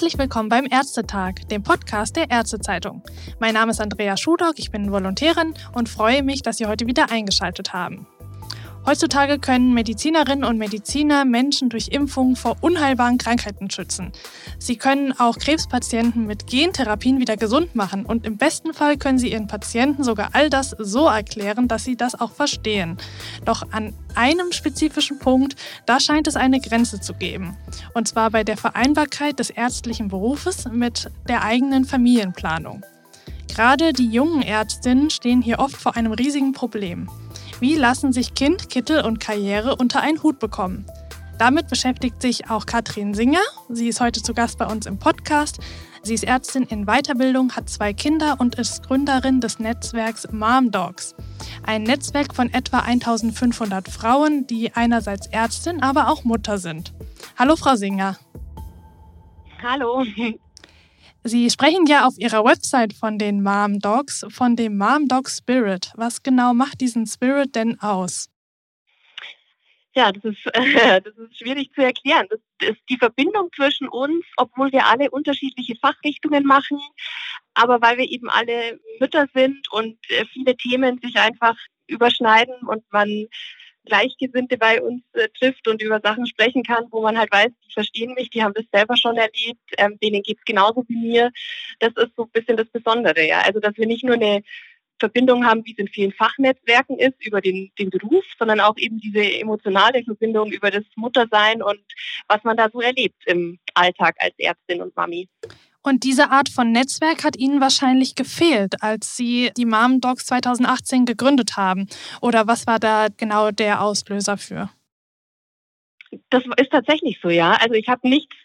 Herzlich willkommen beim Ärztetag, dem Podcast der Ärztezeitung. Mein Name ist Andrea Schudock, ich bin Volontärin und freue mich, dass Sie heute wieder eingeschaltet haben. Heutzutage können Medizinerinnen und Mediziner Menschen durch Impfungen vor unheilbaren Krankheiten schützen. Sie können auch Krebspatienten mit Gentherapien wieder gesund machen und im besten Fall können sie ihren Patienten sogar all das so erklären, dass sie das auch verstehen. Doch an einem spezifischen Punkt, da scheint es eine Grenze zu geben. Und zwar bei der Vereinbarkeit des ärztlichen Berufes mit der eigenen Familienplanung. Gerade die jungen Ärztinnen stehen hier oft vor einem riesigen Problem. Wie lassen sich Kind, Kittel und Karriere unter einen Hut bekommen? Damit beschäftigt sich auch Katrin Singer. Sie ist heute zu Gast bei uns im Podcast. Sie ist Ärztin in Weiterbildung, hat zwei Kinder und ist Gründerin des Netzwerks Mom Dogs. Ein Netzwerk von etwa 1500 Frauen, die einerseits Ärztin, aber auch Mutter sind. Hallo, Frau Singer. Hallo. Sie sprechen ja auf Ihrer Website von den Mom Dogs, von dem Mom Dog Spirit. Was genau macht diesen Spirit denn aus? Ja, das ist, äh, das ist schwierig zu erklären. Das ist die Verbindung zwischen uns, obwohl wir alle unterschiedliche Fachrichtungen machen, aber weil wir eben alle Mütter sind und äh, viele Themen sich einfach überschneiden und man Gleichgesinnte bei uns äh, trifft und über Sachen sprechen kann, wo man halt weiß, die verstehen mich, die haben das selber schon erlebt, ähm, denen geht es genauso wie mir. Das ist so ein bisschen das Besondere, ja. Also dass wir nicht nur eine Verbindung haben, wie es in vielen Fachnetzwerken ist, über den, den Beruf, sondern auch eben diese emotionale Verbindung über das Muttersein und was man da so erlebt im Alltag als Ärztin und Mami. Und diese Art von Netzwerk hat Ihnen wahrscheinlich gefehlt, als Sie die Mom Dogs 2018 gegründet haben. Oder was war da genau der Auslöser für? Das ist tatsächlich so, ja. Also ich habe nichts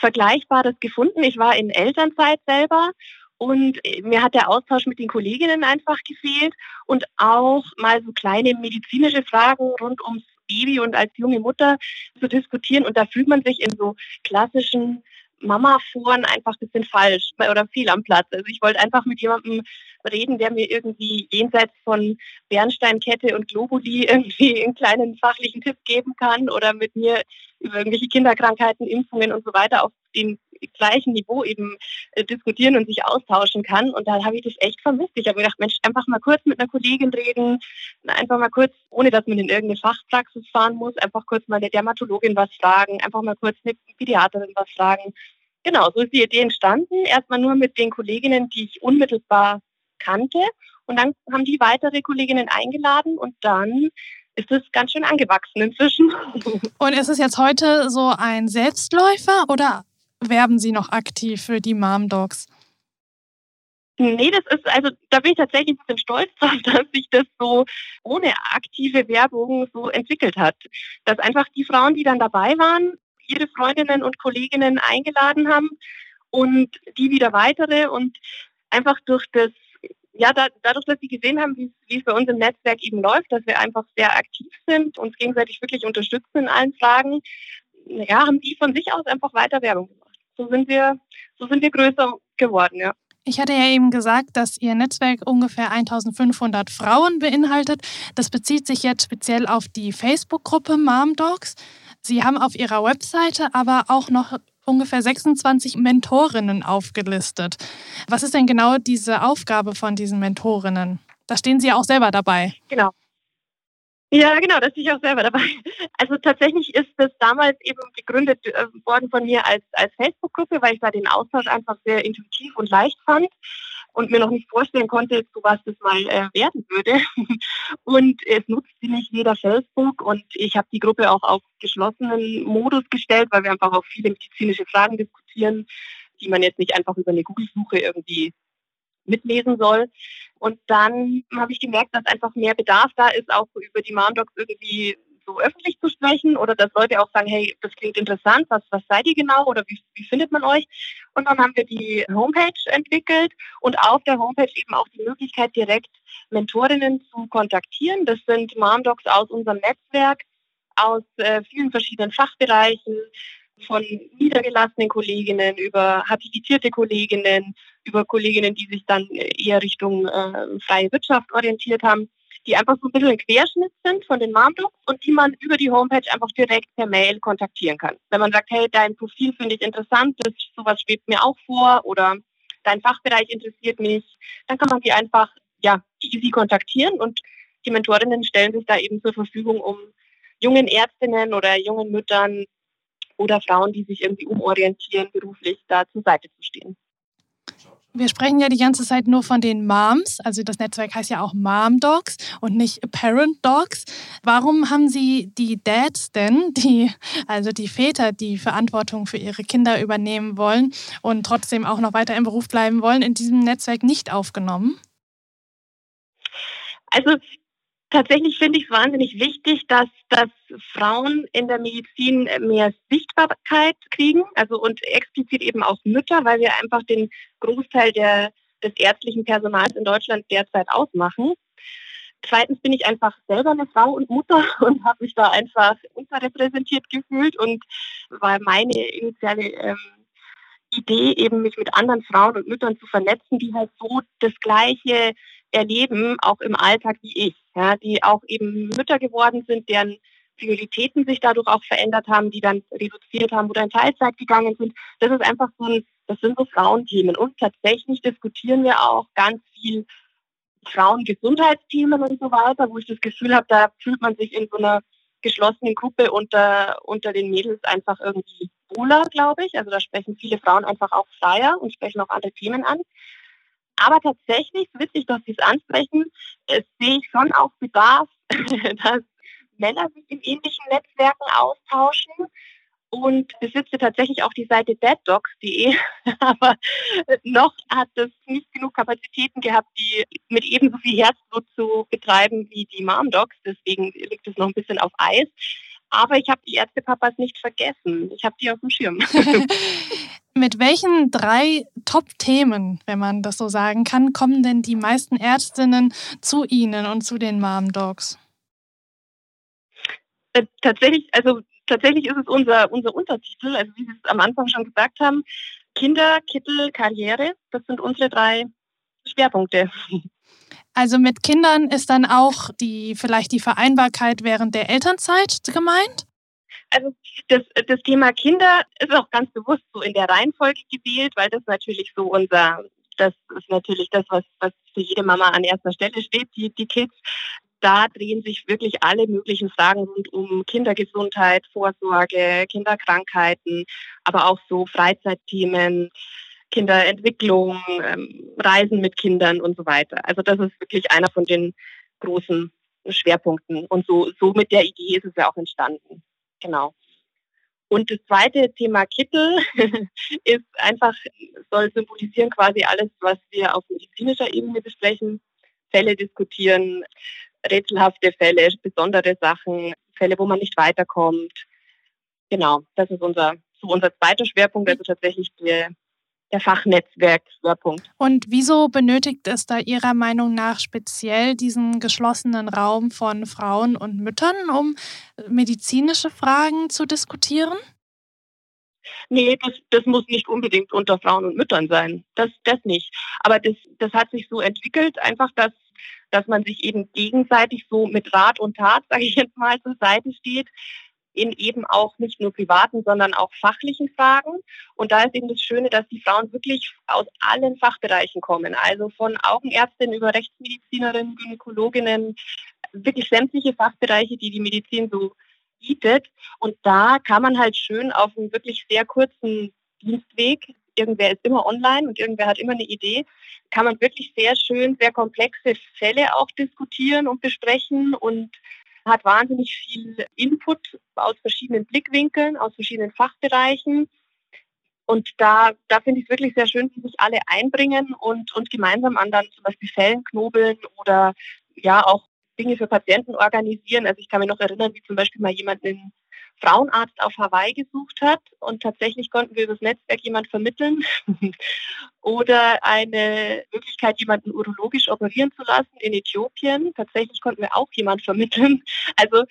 Vergleichbares gefunden. Ich war in Elternzeit selber und mir hat der Austausch mit den Kolleginnen einfach gefehlt und auch mal so kleine medizinische Fragen rund ums Baby und als junge Mutter zu diskutieren. Und da fühlt man sich in so klassischen Mama-Foren einfach ein bisschen falsch oder viel am Platz. Also ich wollte einfach mit jemandem reden, der mir irgendwie jenseits von Bernsteinkette und Globuli irgendwie einen kleinen fachlichen Tipp geben kann oder mit mir über irgendwelche Kinderkrankheiten, Impfungen und so weiter auf dem gleichen Niveau eben äh, diskutieren und sich austauschen kann. Und da habe ich das echt vermisst. Ich habe gedacht, Mensch, einfach mal kurz mit einer Kollegin reden, einfach mal kurz, ohne dass man in irgendeine Fachpraxis fahren muss, einfach kurz mal der Dermatologin was fragen, einfach mal kurz eine Pädiaterin was fragen. Genau, so ist die Idee entstanden. Erstmal nur mit den Kolleginnen, die ich unmittelbar kannte. Und dann haben die weitere Kolleginnen eingeladen und dann ist es ganz schön angewachsen inzwischen. Und ist es jetzt heute so ein Selbstläufer oder werben Sie noch aktiv für die Mom Dogs? Nee, das ist, also da bin ich tatsächlich ein bisschen stolz drauf, dass sich das so ohne aktive Werbung so entwickelt hat. Dass einfach die Frauen, die dann dabei waren, ihre Freundinnen und Kolleginnen eingeladen haben und die wieder weitere und einfach durch das, ja, da, dadurch, dass sie gesehen haben, wie es bei uns im Netzwerk eben läuft, dass wir einfach sehr aktiv sind, uns gegenseitig wirklich unterstützen in allen Fragen, ja, haben die von sich aus einfach weiter Werbung gemacht so sind wir, so sind wir größer geworden, ja. Ich hatte ja eben gesagt, dass Ihr Netzwerk ungefähr 1500 Frauen beinhaltet. Das bezieht sich jetzt speziell auf die Facebook-Gruppe Mom Dogs. Sie haben auf Ihrer Webseite aber auch noch ungefähr 26 Mentorinnen aufgelistet. Was ist denn genau diese Aufgabe von diesen Mentorinnen? Da stehen Sie ja auch selber dabei. Genau. Ja, genau, da stehe ich auch selber dabei. Also tatsächlich ist das damals eben gegründet äh, worden von mir als, als Facebook-Gruppe, weil ich da den Austausch einfach sehr intuitiv und leicht fand und mir noch nicht vorstellen konnte, zu was das mal äh, werden würde. Und es nutzt sie nicht jeder Facebook und ich habe die Gruppe auch auf geschlossenen Modus gestellt, weil wir einfach auch viele medizinische Fragen diskutieren, die man jetzt nicht einfach über eine Google-Suche irgendwie mitlesen soll. Und dann habe ich gemerkt, dass einfach mehr Bedarf da ist, auch über die Docs irgendwie so öffentlich zu sprechen oder dass Leute auch sagen, hey, das klingt interessant, was, was seid ihr genau oder wie, wie findet man euch? Und dann haben wir die Homepage entwickelt und auf der Homepage eben auch die Möglichkeit, direkt Mentorinnen zu kontaktieren. Das sind Docs aus unserem Netzwerk, aus äh, vielen verschiedenen Fachbereichen, von niedergelassenen Kolleginnen über habilitierte Kolleginnen, über Kolleginnen, die sich dann eher Richtung äh, freie Wirtschaft orientiert haben. die einfach so ein bisschen ein Querschnitt sind von den Mom-Docs und die man über die Homepage einfach direkt per Mail kontaktieren kann. Wenn man sagt, hey, dein Profil finde ich interessant, das, sowas schwebt mir auch vor oder dein Fachbereich interessiert mich, dann kann man die einfach ja, easy kontaktieren und die Mentorinnen stellen sich da eben zur Verfügung, um jungen Ärztinnen oder jungen Müttern oder Frauen, die sich irgendwie umorientieren, beruflich da zur Seite zu stehen. Wir sprechen ja die ganze Zeit nur von den Moms, also das Netzwerk heißt ja auch Mom Dogs und nicht Parent Dogs. Warum haben Sie die Dads denn, die, also die Väter, die Verantwortung für ihre Kinder übernehmen wollen und trotzdem auch noch weiter im Beruf bleiben wollen, in diesem Netzwerk nicht aufgenommen? Also tatsächlich finde ich es wahnsinnig wichtig, dass, dass Frauen in der Medizin mehr Sichtbarkeit kriegen, also und explizit eben auch Mütter, weil wir einfach den Großteil der, des ärztlichen Personals in Deutschland derzeit ausmachen. Zweitens bin ich einfach selber eine Frau und Mutter und habe mich da einfach unterrepräsentiert gefühlt und war meine initiale ähm, Idee, eben mich mit anderen Frauen und Müttern zu vernetzen, die halt so das Gleiche erleben, auch im Alltag wie ich, ja, die auch eben Mütter geworden sind, deren Prioritäten sich dadurch auch verändert haben, die dann reduziert haben oder in Teilzeit gegangen sind. Das ist einfach so ein, das sind so Frauenthemen. Und tatsächlich diskutieren wir auch ganz viel Frauengesundheitsthemen und so weiter, wo ich das Gefühl habe, da fühlt man sich in so einer geschlossenen Gruppe unter, unter den Mädels einfach irgendwie wohler, glaube ich. Also da sprechen viele Frauen einfach auch freier und sprechen auch andere Themen an. Aber tatsächlich, witzig, dass Sie es ansprechen, äh, sehe ich schon auch Bedarf, dass Männer sich in ähnlichen Netzwerken austauschen und besitze tatsächlich auch die Seite deaddogs.de, aber noch hat es nicht genug Kapazitäten gehabt, die mit ebenso viel Herzblut zu betreiben wie die Momdogs. Deswegen liegt es noch ein bisschen auf Eis. Aber ich habe die Ärztepapas nicht vergessen. Ich habe die auf dem Schirm. Mit welchen drei Top-Themen, wenn man das so sagen kann, kommen denn die meisten Ärztinnen zu Ihnen und zu den Mom Dogs? Äh, tatsächlich, also tatsächlich ist es unser, unser Untertitel, also wie Sie es am Anfang schon gesagt haben, Kinder, Kittel, Karriere. Das sind unsere drei Schwerpunkte. Also mit Kindern ist dann auch die vielleicht die Vereinbarkeit während der Elternzeit gemeint? Also das, das Thema Kinder ist auch ganz bewusst so in der Reihenfolge gewählt, weil das natürlich so unser, das ist natürlich das, was, was für jede Mama an erster Stelle steht, die, die Kids. Da drehen sich wirklich alle möglichen Fragen rund um Kindergesundheit, Vorsorge, Kinderkrankheiten, aber auch so Freizeitthemen, Kinderentwicklung, ähm, Reisen mit Kindern und so weiter. Also das ist wirklich einer von den großen Schwerpunkten. Und so, so mit der Idee ist es ja auch entstanden. Genau. Und das zweite Thema Kittel ist einfach, soll symbolisieren quasi alles, was wir auf medizinischer Ebene besprechen, Fälle diskutieren, rätselhafte Fälle, besondere Sachen, Fälle, wo man nicht weiterkommt. Genau, das ist unser, so unser zweiter Schwerpunkt, also tatsächlich der der Fachnetzwerk-Schwerpunkt. Und wieso benötigt es da Ihrer Meinung nach speziell diesen geschlossenen Raum von Frauen und Müttern, um medizinische Fragen zu diskutieren? Nee, das, das muss nicht unbedingt unter Frauen und Müttern sein. Das, das nicht. Aber das, das hat sich so entwickelt, einfach, dass, dass man sich eben gegenseitig so mit Rat und Tat, sage ich jetzt mal, zur Seite steht in eben auch nicht nur privaten, sondern auch fachlichen Fragen. Und da ist eben das Schöne, dass die Frauen wirklich aus allen Fachbereichen kommen, also von Augenärztinnen über Rechtsmedizinerinnen, Gynäkologinnen, wirklich sämtliche Fachbereiche, die die Medizin so bietet. Und da kann man halt schön auf einem wirklich sehr kurzen Dienstweg, irgendwer ist immer online und irgendwer hat immer eine Idee, kann man wirklich sehr schön, sehr komplexe Fälle auch diskutieren und besprechen und hat wahnsinnig viel Input aus verschiedenen Blickwinkeln, aus verschiedenen Fachbereichen. Und da, da finde ich es wirklich sehr schön, wie sich alle einbringen und, und gemeinsam an dann zum Beispiel Fällen knobeln oder ja auch Dinge für Patienten organisieren. Also ich kann mich noch erinnern, wie zum Beispiel mal jemand einen Frauenarzt auf Hawaii gesucht hat und tatsächlich konnten wir über das Netzwerk jemand vermitteln oder eine Möglichkeit, jemanden urologisch operieren zu lassen in Äthiopien. Tatsächlich konnten wir auch jemand vermitteln. Also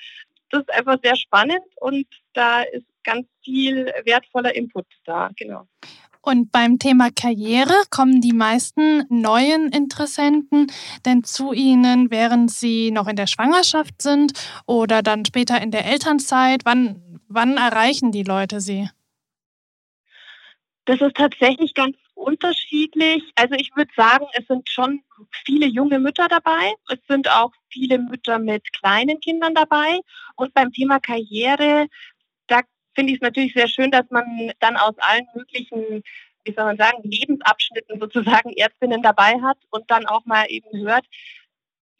das ist einfach sehr spannend und da ist ganz viel wertvoller Input da, genau. Und beim Thema Karriere kommen die meisten neuen Interessenten denn zu Ihnen, während Sie noch in der Schwangerschaft sind oder dann später in der Elternzeit? Wann, wann erreichen die Leute Sie? Das ist tatsächlich ganz unterschiedlich. Also ich würde sagen, es sind schon viele junge Mütter dabei. Es sind auch viele Mütter mit kleinen Kindern dabei. Und beim Thema Karriere, finde ich es natürlich sehr schön, dass man dann aus allen möglichen, wie soll man sagen, Lebensabschnitten sozusagen Ärztinnen dabei hat und dann auch mal eben hört,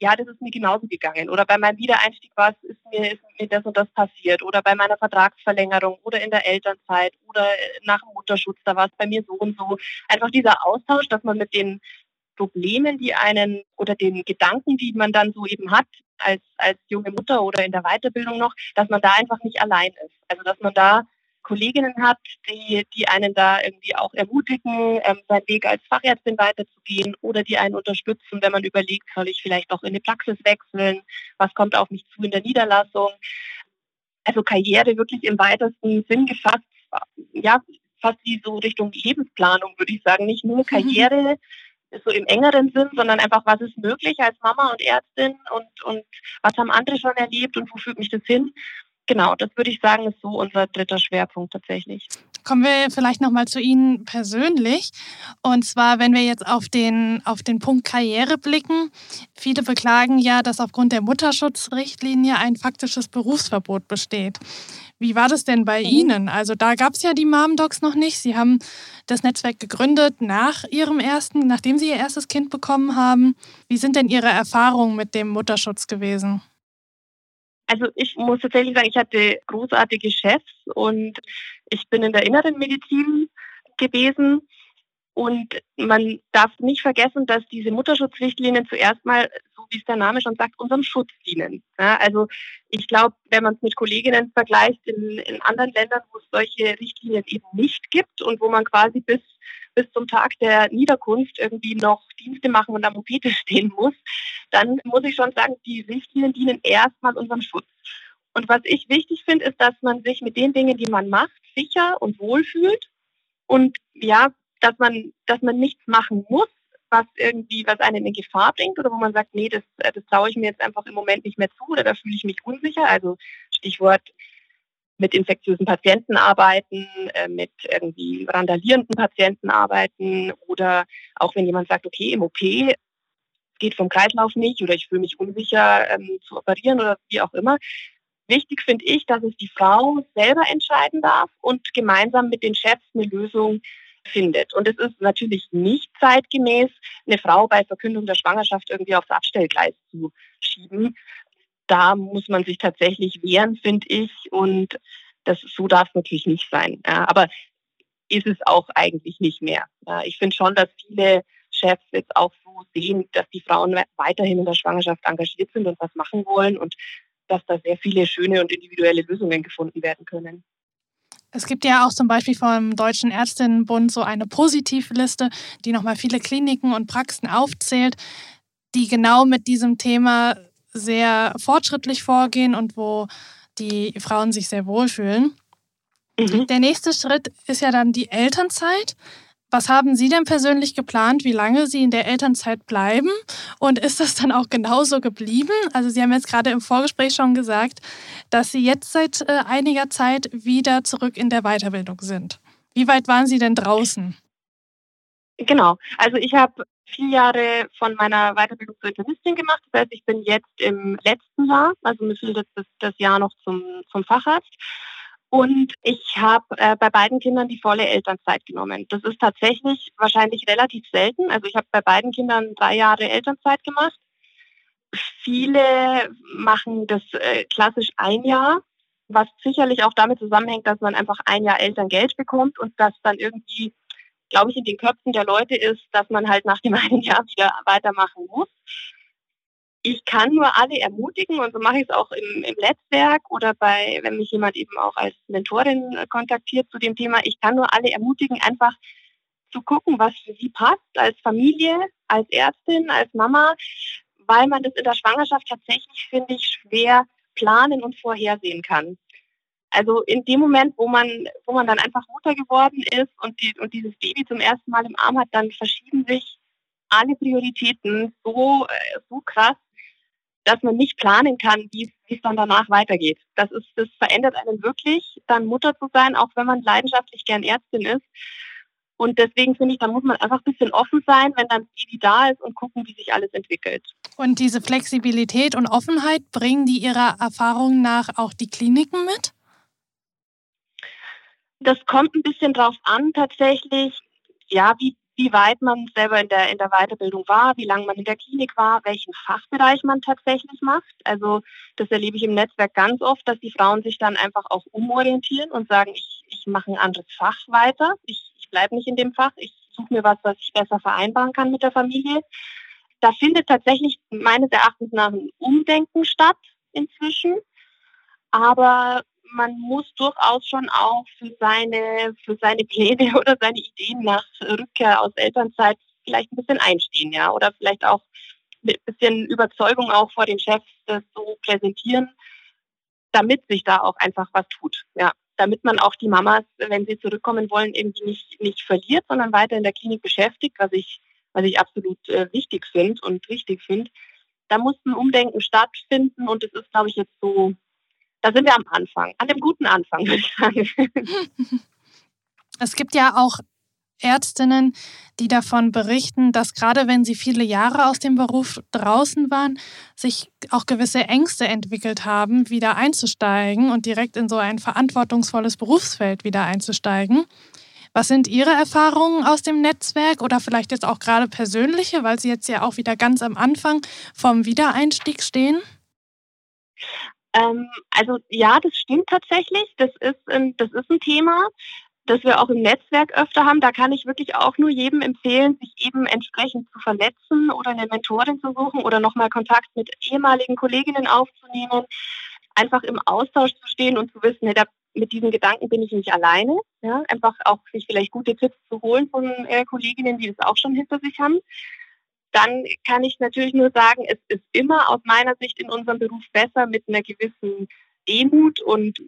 ja, das ist mir genauso gegangen. Oder bei meinem Wiedereinstieg war es, ist mir, ist mir das und das passiert. Oder bei meiner Vertragsverlängerung oder in der Elternzeit oder nach dem Mutterschutz, da war es bei mir so und so. Einfach dieser Austausch, dass man mit den Problemen, die einen oder den Gedanken, die man dann so eben hat, als, als junge Mutter oder in der Weiterbildung noch, dass man da einfach nicht allein ist. Also dass man da Kolleginnen hat, die, die einen da irgendwie auch ermutigen, ähm, seinen Weg als Fachärztin weiterzugehen oder die einen unterstützen, wenn man überlegt, soll ich vielleicht auch in die Praxis wechseln, was kommt auf mich zu in der Niederlassung. Also Karriere wirklich im weitesten Sinn gefasst, ja, fast wie so Richtung Lebensplanung, würde ich sagen. Nicht nur Karriere so im engeren Sinn, sondern einfach, was ist möglich als Mama und Ärztin und, und was haben andere schon erlebt und wo führt mich das hin? Genau, das würde ich sagen, ist so unser dritter Schwerpunkt tatsächlich. Kommen wir vielleicht nochmal zu Ihnen persönlich. Und zwar, wenn wir jetzt auf den, auf den Punkt Karriere blicken. Viele beklagen ja, dass aufgrund der Mutterschutzrichtlinie ein faktisches Berufsverbot besteht. Wie war das denn bei mhm. Ihnen? Also da gab es ja die Mom Docs noch nicht. Sie haben das Netzwerk gegründet nach Ihrem ersten, nachdem Sie Ihr erstes Kind bekommen haben. Wie sind denn Ihre Erfahrungen mit dem Mutterschutz gewesen? Also ich muss tatsächlich sagen, ich hatte großartige Chefs und ich bin in der inneren Medizin gewesen. Und man darf nicht vergessen, dass diese Mutterschutzrichtlinien zuerst mal, wie es der Name schon sagt, unserem Schutz dienen. Ja, also ich glaube, wenn man es mit Kolleginnen vergleicht in, in anderen Ländern, wo es solche Richtlinien eben nicht gibt und wo man quasi bis bis zum Tag der Niederkunft irgendwie noch Dienste machen und am OP stehen muss, dann muss ich schon sagen, die Richtlinien dienen erstmal unserem Schutz. Und was ich wichtig finde, ist, dass man sich mit den Dingen, die man macht, sicher und wohl fühlt. Und ja, dass man, dass man nichts machen muss, was irgendwie, was einen in Gefahr bringt oder wo man sagt, nee, das, das traue ich mir jetzt einfach im Moment nicht mehr zu oder da fühle ich mich unsicher. Also Stichwort mit infektiösen Patienten arbeiten, äh, mit irgendwie randalierenden Patienten arbeiten oder auch wenn jemand sagt, okay, im OP geht vom Kreislauf nicht oder ich fühle mich unsicher ähm, zu operieren oder wie auch immer. Wichtig finde ich, dass es die Frau selber entscheiden darf und gemeinsam mit den Chefs eine Lösung findet. Und es ist natürlich nicht zeitgemäß, eine Frau bei Verkündung der Schwangerschaft irgendwie aufs Abstellgleis zu schieben da muss man sich tatsächlich wehren, finde ich. Und das, so darf es natürlich nicht sein. Ja, aber ist es auch eigentlich nicht mehr. Ja, ich finde schon, dass viele Chefs jetzt auch so sehen, dass die Frauen weiterhin in der Schwangerschaft engagiert sind und was machen wollen und dass da sehr viele schöne und individuelle Lösungen gefunden werden können. Es gibt ja auch zum Beispiel vom Deutschen Ärztinnenbund so eine Positivliste, die nochmal viele Kliniken und Praxen aufzählt, die genau mit diesem Thema sehr fortschrittlich vorgehen und wo die Frauen sich sehr wohlfühlen. Mhm. Der nächste Schritt ist ja dann die Elternzeit. Was haben Sie denn persönlich geplant, wie lange Sie in der Elternzeit bleiben? Und ist das dann auch genauso geblieben? Also Sie haben jetzt gerade im Vorgespräch schon gesagt, dass Sie jetzt seit äh, einiger Zeit wieder zurück in der Weiterbildung sind. Wie weit waren Sie denn draußen? Genau. Also ich habe vier Jahre von meiner Weiterbildung zur Internistin gemacht. Das heißt, ich bin jetzt im letzten Jahr, also mir fehlt jetzt das, das Jahr noch zum, zum Facharzt. Und ich habe äh, bei beiden Kindern die volle Elternzeit genommen. Das ist tatsächlich wahrscheinlich relativ selten. Also ich habe bei beiden Kindern drei Jahre Elternzeit gemacht. Viele machen das äh, klassisch ein Jahr, was sicherlich auch damit zusammenhängt, dass man einfach ein Jahr Elterngeld bekommt und das dann irgendwie glaube ich, in den Köpfen der Leute ist, dass man halt nach dem einen Jahr wieder weitermachen muss. Ich kann nur alle ermutigen und so mache ich es auch im, im Netzwerk oder bei, wenn mich jemand eben auch als Mentorin kontaktiert zu dem Thema. Ich kann nur alle ermutigen, einfach zu gucken, was für sie passt als Familie, als Ärztin, als Mama, weil man das in der Schwangerschaft tatsächlich, finde ich, schwer planen und vorhersehen kann. Also in dem Moment, wo man, wo man dann einfach Mutter geworden ist und, die, und dieses Baby zum ersten Mal im Arm hat, dann verschieben sich alle Prioritäten so, äh, so krass, dass man nicht planen kann, wie es dann danach weitergeht. Das ist, das verändert einen wirklich, dann Mutter zu sein, auch wenn man leidenschaftlich gern Ärztin ist. Und deswegen finde ich, da muss man einfach ein bisschen offen sein, wenn dann Baby da ist und gucken, wie sich alles entwickelt. Und diese Flexibilität und Offenheit bringen die Ihrer Erfahrung nach auch die Kliniken mit? Das kommt ein bisschen drauf an, tatsächlich, ja, wie, wie weit man selber in der, in der Weiterbildung war, wie lange man in der Klinik war, welchen Fachbereich man tatsächlich macht. Also das erlebe ich im Netzwerk ganz oft, dass die Frauen sich dann einfach auch umorientieren und sagen, ich, ich mache ein anderes Fach weiter. Ich ich bleibe nicht in dem Fach, ich suche mir was, was ich besser vereinbaren kann mit der Familie. Da findet tatsächlich meines Erachtens nach ein Umdenken statt inzwischen. Aber man muss durchaus schon auch für seine, für seine Pläne oder seine Ideen nach Rückkehr aus Elternzeit vielleicht ein bisschen einstehen, ja, oder vielleicht auch mit ein bisschen Überzeugung auch vor den Chefs das so präsentieren, damit sich da auch einfach was tut, ja damit man auch die Mamas, wenn sie zurückkommen wollen, irgendwie nicht, nicht verliert, sondern weiter in der Klinik beschäftigt, was ich, was ich absolut äh, wichtig finde und richtig finde. Da muss ein Umdenken stattfinden und es ist, glaube ich, jetzt so, da sind wir am Anfang, an dem guten Anfang, würde ich sagen. Es gibt ja auch Ärztinnen, die davon berichten, dass gerade wenn sie viele Jahre aus dem Beruf draußen waren, sich auch gewisse Ängste entwickelt haben, wieder einzusteigen und direkt in so ein verantwortungsvolles Berufsfeld wieder einzusteigen. Was sind Ihre Erfahrungen aus dem Netzwerk oder vielleicht jetzt auch gerade persönliche, weil Sie jetzt ja auch wieder ganz am Anfang vom Wiedereinstieg stehen? Ähm, also ja, das stimmt tatsächlich. Das ist, ein, das ist ein Thema das wir auch im Netzwerk öfter haben. Da kann ich wirklich auch nur jedem empfehlen, sich eben entsprechend zu vernetzen oder eine Mentorin zu suchen oder nochmal Kontakt mit ehemaligen Kolleginnen aufzunehmen. Einfach im Austausch zu stehen und zu wissen, nee, da, mit diesen Gedanken bin ich nicht alleine. Ja? Einfach auch sich vielleicht gute Tipps zu holen von äh, Kolleginnen, die das auch schon hinter sich haben. Dann kann ich natürlich nur sagen, es ist immer aus meiner Sicht in unserem Beruf besser, mit einer gewissen Demut und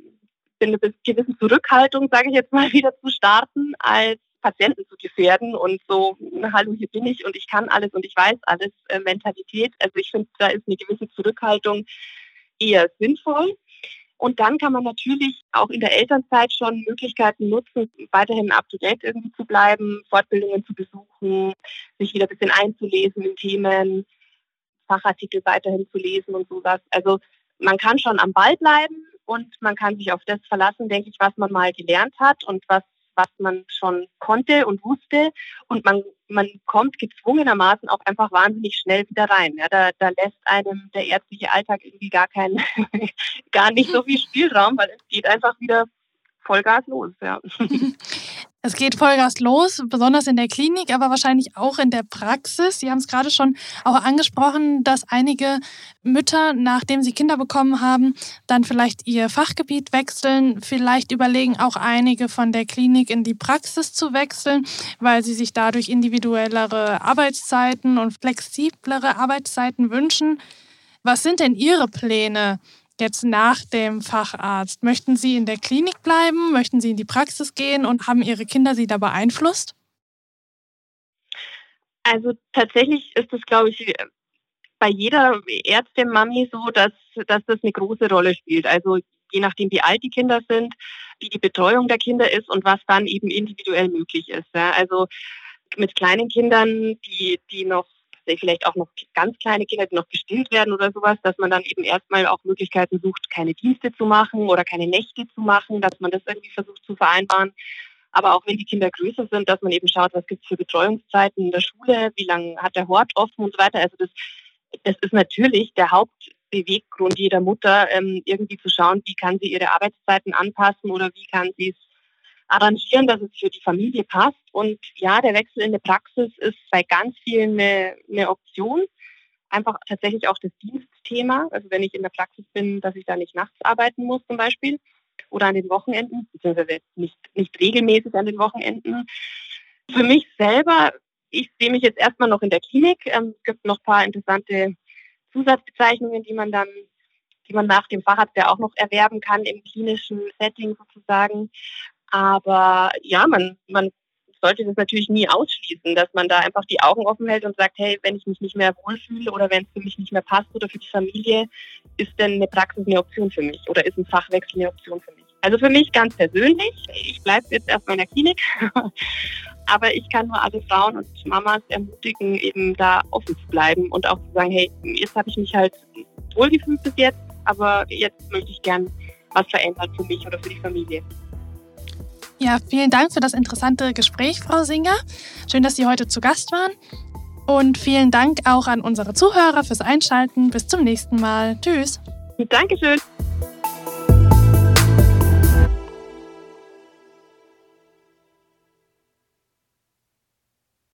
eine gewisse Zurückhaltung, sage ich jetzt mal, wieder zu starten, als Patienten zu gefährden und so, hallo, hier bin ich und ich kann alles und ich weiß alles, äh, Mentalität. Also ich finde, da ist eine gewisse Zurückhaltung eher sinnvoll. Und dann kann man natürlich auch in der Elternzeit schon Möglichkeiten nutzen, weiterhin up-to-date irgendwie zu bleiben, Fortbildungen zu besuchen, sich wieder ein bisschen einzulesen in Themen, Fachartikel weiterhin zu lesen und sowas. Also man kann schon am Ball bleiben, und man kann sich auf das verlassen, denke ich, was man mal gelernt hat und was, was man schon konnte und wusste. Und man, man kommt gezwungenermaßen auch einfach wahnsinnig schnell wieder rein. Ja, da, da lässt einem der ärztliche Alltag irgendwie gar keinen, gar nicht so viel Spielraum, weil es geht einfach wieder Vollgas los. Ja. Es geht Vollgas los, besonders in der Klinik, aber wahrscheinlich auch in der Praxis. Sie haben es gerade schon auch angesprochen, dass einige Mütter, nachdem sie Kinder bekommen haben, dann vielleicht ihr Fachgebiet wechseln. Vielleicht überlegen auch einige von der Klinik in die Praxis zu wechseln, weil sie sich dadurch individuellere Arbeitszeiten und flexiblere Arbeitszeiten wünschen. Was sind denn Ihre Pläne jetzt nach dem Facharzt? Möchten Sie in der Klinik bleiben? Möchten Sie in die Praxis gehen und haben Ihre Kinder Sie da beeinflusst? Also tatsächlich ist das, glaube ich, bei jeder Ärztin, Mami so, dass, dass das eine große Rolle spielt. Also je nachdem, wie alt die Kinder sind, wie die Betreuung der Kinder ist und was dann eben individuell möglich ist. Ja. Also mit kleinen Kindern, die, die noch vielleicht auch noch ganz kleine Kinder, die noch gestillt werden oder sowas, dass man dann eben erstmal auch Möglichkeiten sucht, keine Dienste zu machen oder keine Nächte zu machen, dass man das irgendwie versucht zu vereinbaren. Aber auch wenn die Kinder größer sind, dass man eben schaut, was gibt es für Betreuungszeiten in der Schule, wie lange hat der Hort offen und so weiter. Also das, das ist natürlich der Hauptbeweggrund jeder Mutter, ähm, irgendwie zu schauen, wie kann sie ihre Arbeitszeiten anpassen oder wie kann sie es arrangieren, dass es für die Familie passt. Und ja, der Wechsel in der Praxis ist bei ganz vielen eine, eine Option. Einfach tatsächlich auch das Dienstthema. Also wenn ich in der Praxis bin, dass ich da nicht nachts arbeiten muss zum Beispiel oder an den Wochenenden, beziehungsweise nicht, nicht regelmäßig an den Wochenenden. Für mich selber, ich sehe mich jetzt erstmal noch in der Klinik. Ähm, es gibt noch ein paar interessante Zusatzbezeichnungen, die man dann die man nach dem Facharzt ja auch noch erwerben kann im klinischen Setting sozusagen. Aber ja, man, man sollte das natürlich nie ausschließen, dass man da einfach die Augen offen hält und sagt, hey, wenn ich mich nicht mehr wohlfühle oder wenn es für mich nicht mehr passt oder für die Familie, ist denn eine Praxis eine Option für mich oder ist ein Fachwechsel eine Option für mich? Also für mich ganz persönlich, ich bleibe jetzt erstmal in der Klinik, aber ich kann nur alle Frauen und Mamas ermutigen, eben da offen zu bleiben und auch zu sagen, hey, jetzt habe ich mich halt wohlgefühlt bis jetzt, aber jetzt möchte ich gern was verändern für mich oder für die Familie. Ja, vielen Dank für das interessante Gespräch, Frau Singer. Schön, dass Sie heute zu Gast waren. Und vielen Dank auch an unsere Zuhörer fürs Einschalten. Bis zum nächsten Mal. Tschüss. Dankeschön.